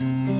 Mm-hmm.